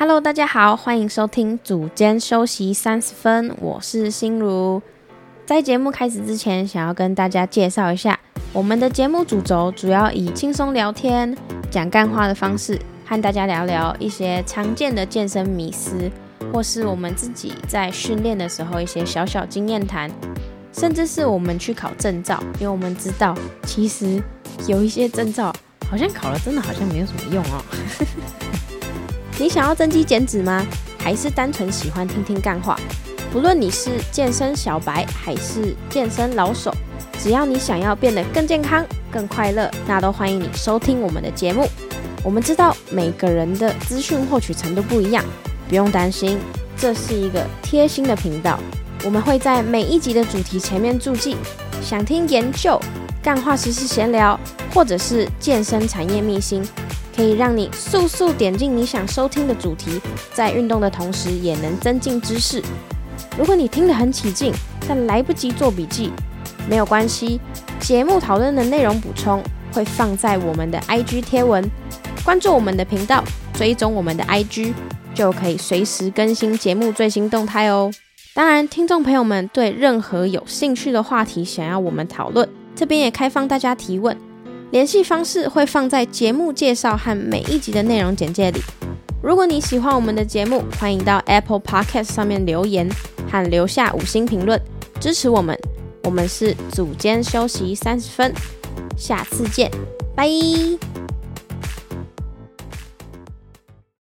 Hello，大家好，欢迎收听组间休息三十分，我是心如。在节目开始之前，想要跟大家介绍一下，我们的节目主轴主要以轻松聊天、讲干话的方式，和大家聊聊一些常见的健身迷思，或是我们自己在训练的时候一些小小经验谈，甚至是我们去考证照，因为我们知道，其实有一些证照好像考了，真的好像没有什么用哦。你想要增肌减脂吗？还是单纯喜欢听听干话？不论你是健身小白还是健身老手，只要你想要变得更健康、更快乐，那都欢迎你收听我们的节目。我们知道每个人的资讯获取程度不一样，不用担心，这是一个贴心的频道。我们会在每一集的主题前面注记，想听研究、干话、实时闲聊，或者是健身产业秘辛。可以让你速速点进你想收听的主题，在运动的同时也能增进知识。如果你听得很起劲，但来不及做笔记，没有关系，节目讨论的内容补充会放在我们的 IG 贴文，关注我们的频道，追踪我们的 IG，就可以随时更新节目最新动态哦。当然，听众朋友们对任何有兴趣的话题想要我们讨论，这边也开放大家提问。联系方式会放在节目介绍和每一集的内容简介里。如果你喜欢我们的节目，欢迎到 Apple Podcast 上面留言和留下五星评论，支持我们。我们是组间休息三十分，下次见，拜。